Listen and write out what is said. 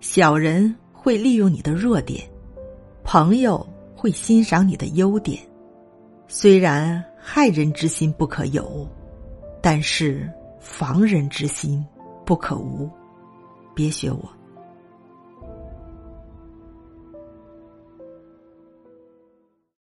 小人会利用你的弱点朋友会欣赏你的优点。虽然害人之心不可有但是防人之心不可无。别学我。